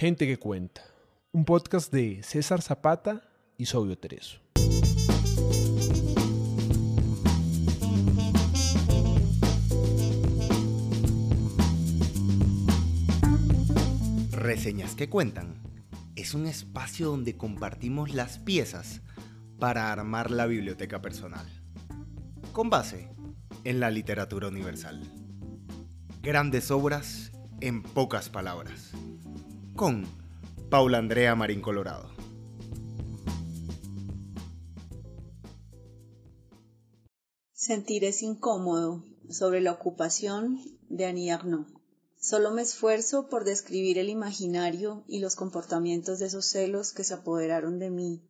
Gente que cuenta, un podcast de César Zapata y Sobio Tereso. Reseñas que cuentan es un espacio donde compartimos las piezas para armar la biblioteca personal, con base en la literatura universal. Grandes obras en pocas palabras con Paula Andrea Marín Colorado. Sentir es incómodo sobre la ocupación de Annie Arnaud. Solo me esfuerzo por describir el imaginario y los comportamientos de esos celos que se apoderaron de mí,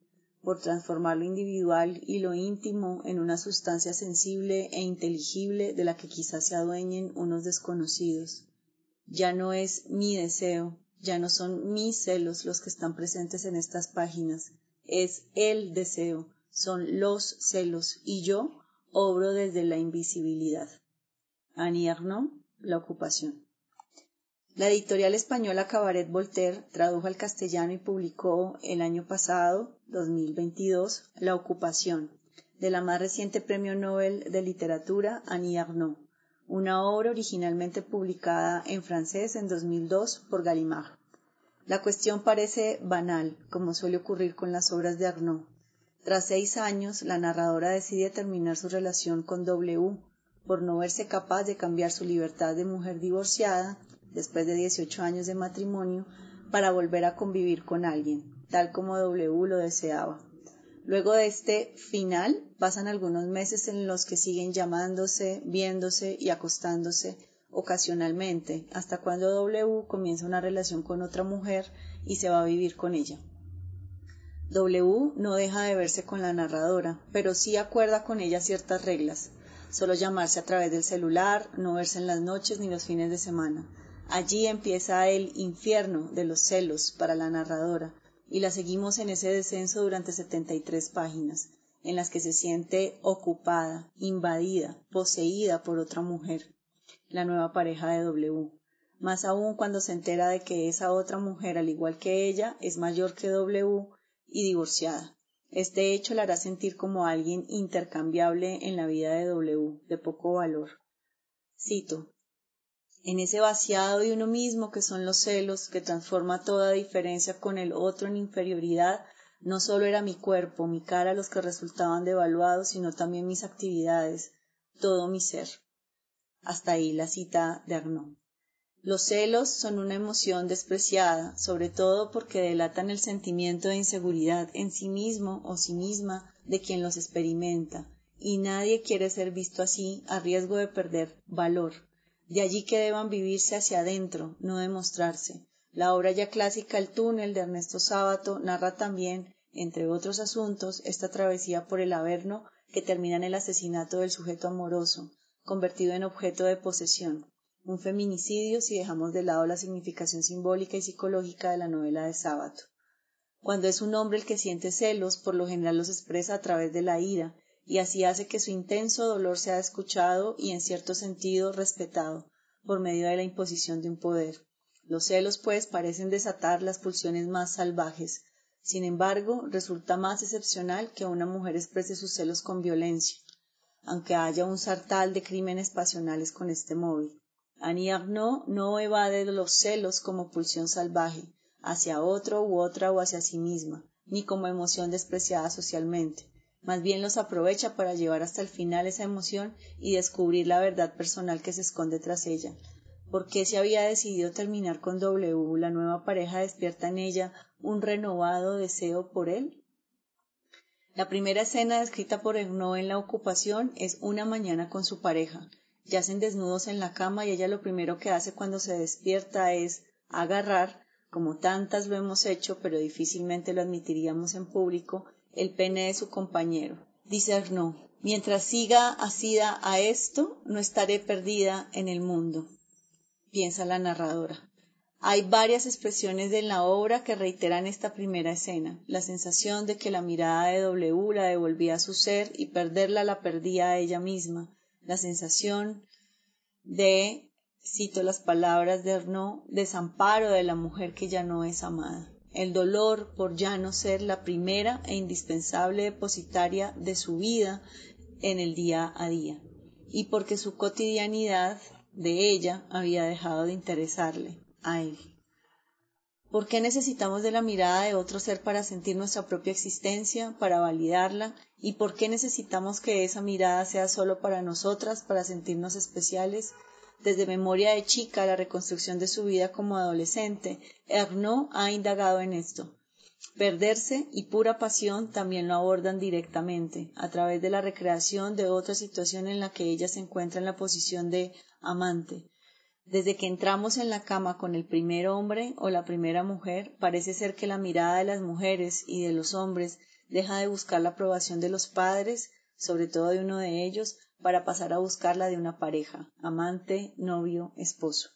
por transformar lo individual y lo íntimo en una sustancia sensible e inteligible de la que quizás se adueñen unos desconocidos. Ya no es mi deseo, ya no son mis celos los que están presentes en estas páginas, es el deseo, son los celos y yo obro desde la invisibilidad. Annie Arnaud, La ocupación. La editorial española Cabaret Voltaire tradujo al castellano y publicó el año pasado, 2022, La ocupación, de la más reciente Premio Nobel de Literatura, Annie Arnaud una obra originalmente publicada en francés en 2002 por Gallimard. La cuestión parece banal, como suele ocurrir con las obras de Arnaud. Tras seis años, la narradora decide terminar su relación con W por no verse capaz de cambiar su libertad de mujer divorciada, después de 18 años de matrimonio, para volver a convivir con alguien, tal como W lo deseaba. Luego de este final pasan algunos meses en los que siguen llamándose, viéndose y acostándose ocasionalmente, hasta cuando W comienza una relación con otra mujer y se va a vivir con ella. W no deja de verse con la narradora, pero sí acuerda con ella ciertas reglas, solo llamarse a través del celular, no verse en las noches ni los fines de semana. Allí empieza el infierno de los celos para la narradora, y la seguimos en ese descenso durante 73 páginas, en las que se siente ocupada, invadida, poseída por otra mujer, la nueva pareja de W. Más aún cuando se entera de que esa otra mujer, al igual que ella, es mayor que W y divorciada. Este hecho la hará sentir como alguien intercambiable en la vida de W, de poco valor. Cito en ese vaciado de uno mismo que son los celos, que transforma toda diferencia con el otro en inferioridad, no solo era mi cuerpo, mi cara los que resultaban devaluados, sino también mis actividades, todo mi ser. Hasta ahí la cita de Arnaud. Los celos son una emoción despreciada, sobre todo porque delatan el sentimiento de inseguridad en sí mismo o sí misma de quien los experimenta, y nadie quiere ser visto así a riesgo de perder valor, de allí que deban vivirse hacia adentro, no demostrarse. La obra ya clásica El túnel de Ernesto Sábato narra también, entre otros asuntos, esta travesía por el Averno que termina en el asesinato del sujeto amoroso, convertido en objeto de posesión, un feminicidio si dejamos de lado la significación simbólica y psicológica de la novela de Sábato. Cuando es un hombre el que siente celos, por lo general los expresa a través de la ira, y así hace que su intenso dolor sea escuchado y en cierto sentido respetado por medio de la imposición de un poder. Los celos, pues, parecen desatar las pulsiones más salvajes. Sin embargo, resulta más excepcional que una mujer exprese sus celos con violencia, aunque haya un sartal de crímenes pasionales con este móvil. Annie Arnaud no evade los celos como pulsión salvaje, hacia otro u otra o hacia sí misma, ni como emoción despreciada socialmente más bien los aprovecha para llevar hasta el final esa emoción y descubrir la verdad personal que se esconde tras ella. ¿Por qué se había decidido terminar con W? La nueva pareja despierta en ella un renovado deseo por él. La primera escena descrita por Ernaud en la ocupación es una mañana con su pareja. Yacen desnudos en la cama y ella lo primero que hace cuando se despierta es agarrar, como tantas lo hemos hecho, pero difícilmente lo admitiríamos en público, el pene de su compañero. Dice Arnaud, mientras siga asida a esto, no estaré perdida en el mundo. Piensa la narradora. Hay varias expresiones de la obra que reiteran esta primera escena, la sensación de que la mirada de W la devolvía a su ser y perderla la perdía a ella misma, la sensación de cito las palabras de Arnaud, desamparo de la mujer que ya no es amada. El dolor por ya no ser la primera e indispensable depositaria de su vida en el día a día, y porque su cotidianidad de ella había dejado de interesarle a él. ¿Por qué necesitamos de la mirada de otro ser para sentir nuestra propia existencia, para validarla? ¿Y por qué necesitamos que esa mirada sea solo para nosotras, para sentirnos especiales? Desde memoria de chica, la reconstrucción de su vida como adolescente, Ernaud ha indagado en esto. Perderse y pura pasión también lo abordan directamente, a través de la recreación de otra situación en la que ella se encuentra en la posición de amante. Desde que entramos en la cama con el primer hombre o la primera mujer, parece ser que la mirada de las mujeres y de los hombres deja de buscar la aprobación de los padres, sobre todo de uno de ellos, para pasar a buscar la de una pareja, amante, novio, esposo.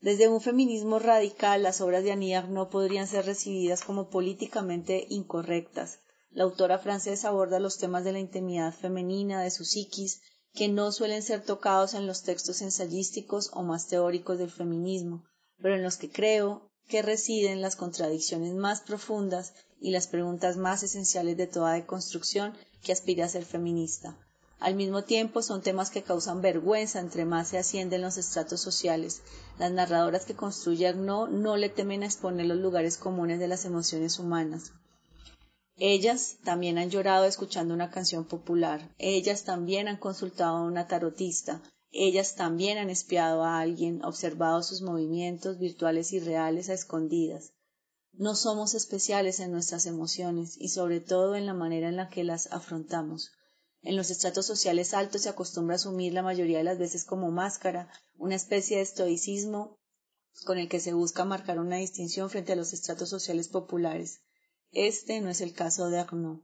Desde un feminismo radical, las obras de Annie no podrían ser recibidas como políticamente incorrectas. La autora francesa aborda los temas de la intimidad femenina, de su psiquis, que no suelen ser tocados en los textos ensayísticos o más teóricos del feminismo, pero en los que creo que residen las contradicciones más profundas y las preguntas más esenciales de toda deconstrucción que aspira a ser feminista. Al mismo tiempo son temas que causan vergüenza entre más se ascienden los estratos sociales. Las narradoras que construyen no no le temen a exponer los lugares comunes de las emociones humanas. Ellas también han llorado escuchando una canción popular, ellas también han consultado a una tarotista, ellas también han espiado a alguien, observado sus movimientos virtuales y reales a escondidas. No somos especiales en nuestras emociones y sobre todo en la manera en la que las afrontamos. En los estratos sociales altos se acostumbra a asumir la mayoría de las veces como máscara, una especie de estoicismo con el que se busca marcar una distinción frente a los estratos sociales populares. Este no es el caso de Arnaud.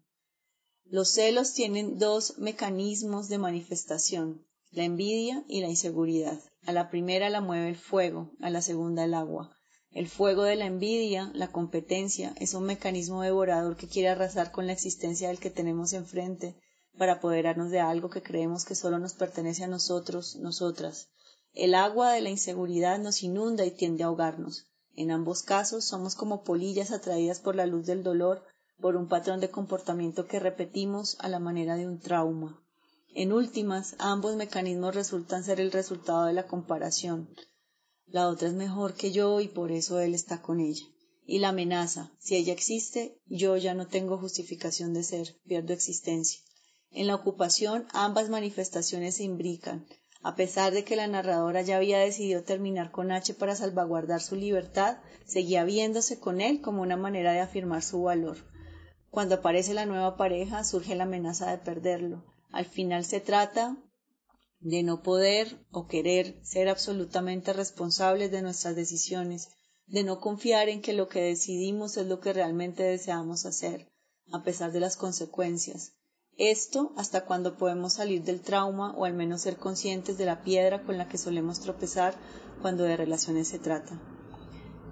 Los celos tienen dos mecanismos de manifestación, la envidia y la inseguridad. A la primera la mueve el fuego, a la segunda el agua. El fuego de la envidia, la competencia, es un mecanismo devorador que quiere arrasar con la existencia del que tenemos enfrente para apoderarnos de algo que creemos que solo nos pertenece a nosotros, nosotras. El agua de la inseguridad nos inunda y tiende a ahogarnos. En ambos casos somos como polillas atraídas por la luz del dolor, por un patrón de comportamiento que repetimos a la manera de un trauma. En últimas, ambos mecanismos resultan ser el resultado de la comparación. La otra es mejor que yo y por eso él está con ella. Y la amenaza, si ella existe, yo ya no tengo justificación de ser, pierdo existencia. En la ocupación ambas manifestaciones se imbrican. A pesar de que la narradora ya había decidido terminar con H para salvaguardar su libertad, seguía viéndose con él como una manera de afirmar su valor. Cuando aparece la nueva pareja, surge la amenaza de perderlo. Al final se trata de no poder o querer ser absolutamente responsables de nuestras decisiones, de no confiar en que lo que decidimos es lo que realmente deseamos hacer, a pesar de las consecuencias. Esto hasta cuando podemos salir del trauma o al menos ser conscientes de la piedra con la que solemos tropezar cuando de relaciones se trata.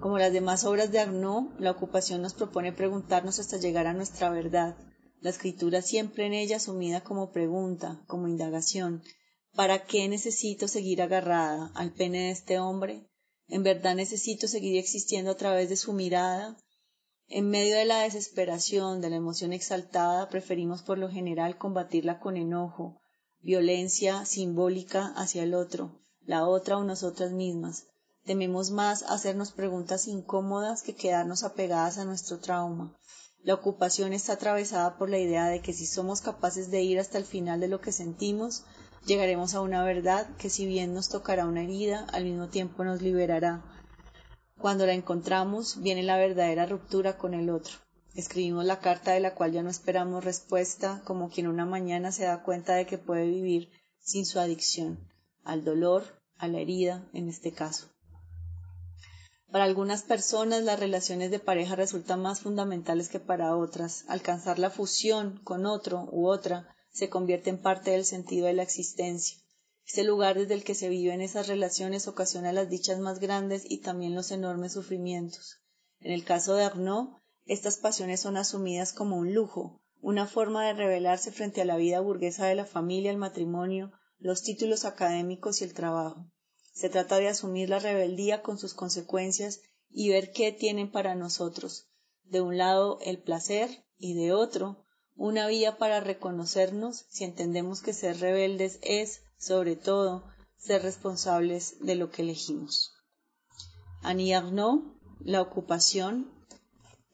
Como las demás obras de Arnaud, la ocupación nos propone preguntarnos hasta llegar a nuestra verdad. La escritura siempre en ella sumida como pregunta, como indagación. ¿Para qué necesito seguir agarrada al pene de este hombre? ¿En verdad necesito seguir existiendo a través de su mirada? En medio de la desesperación, de la emoción exaltada, preferimos por lo general combatirla con enojo, violencia simbólica hacia el otro, la otra o nosotras mismas. Tememos más hacernos preguntas incómodas que quedarnos apegadas a nuestro trauma. La ocupación está atravesada por la idea de que si somos capaces de ir hasta el final de lo que sentimos, llegaremos a una verdad que si bien nos tocará una herida, al mismo tiempo nos liberará cuando la encontramos, viene la verdadera ruptura con el otro. Escribimos la carta de la cual ya no esperamos respuesta, como quien una mañana se da cuenta de que puede vivir sin su adicción, al dolor, a la herida, en este caso. Para algunas personas las relaciones de pareja resultan más fundamentales que para otras. Alcanzar la fusión con otro u otra se convierte en parte del sentido de la existencia. Este lugar desde el que se viven esas relaciones ocasiona las dichas más grandes y también los enormes sufrimientos. En el caso de Arnaud, estas pasiones son asumidas como un lujo, una forma de rebelarse frente a la vida burguesa de la familia, el matrimonio, los títulos académicos y el trabajo. Se trata de asumir la rebeldía con sus consecuencias y ver qué tienen para nosotros. De un lado el placer y de otro una vía para reconocernos si entendemos que ser rebeldes es, sobre todo, ser responsables de lo que elegimos. Annie Arnaud, La ocupación,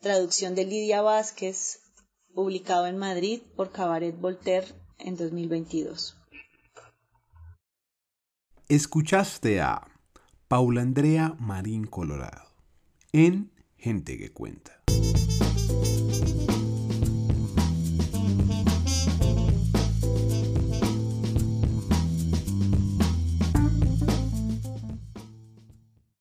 traducción de Lidia Vázquez, publicado en Madrid por Cabaret Voltaire en 2022. Escuchaste a Paula Andrea Marín Colorado en Gente que Cuenta.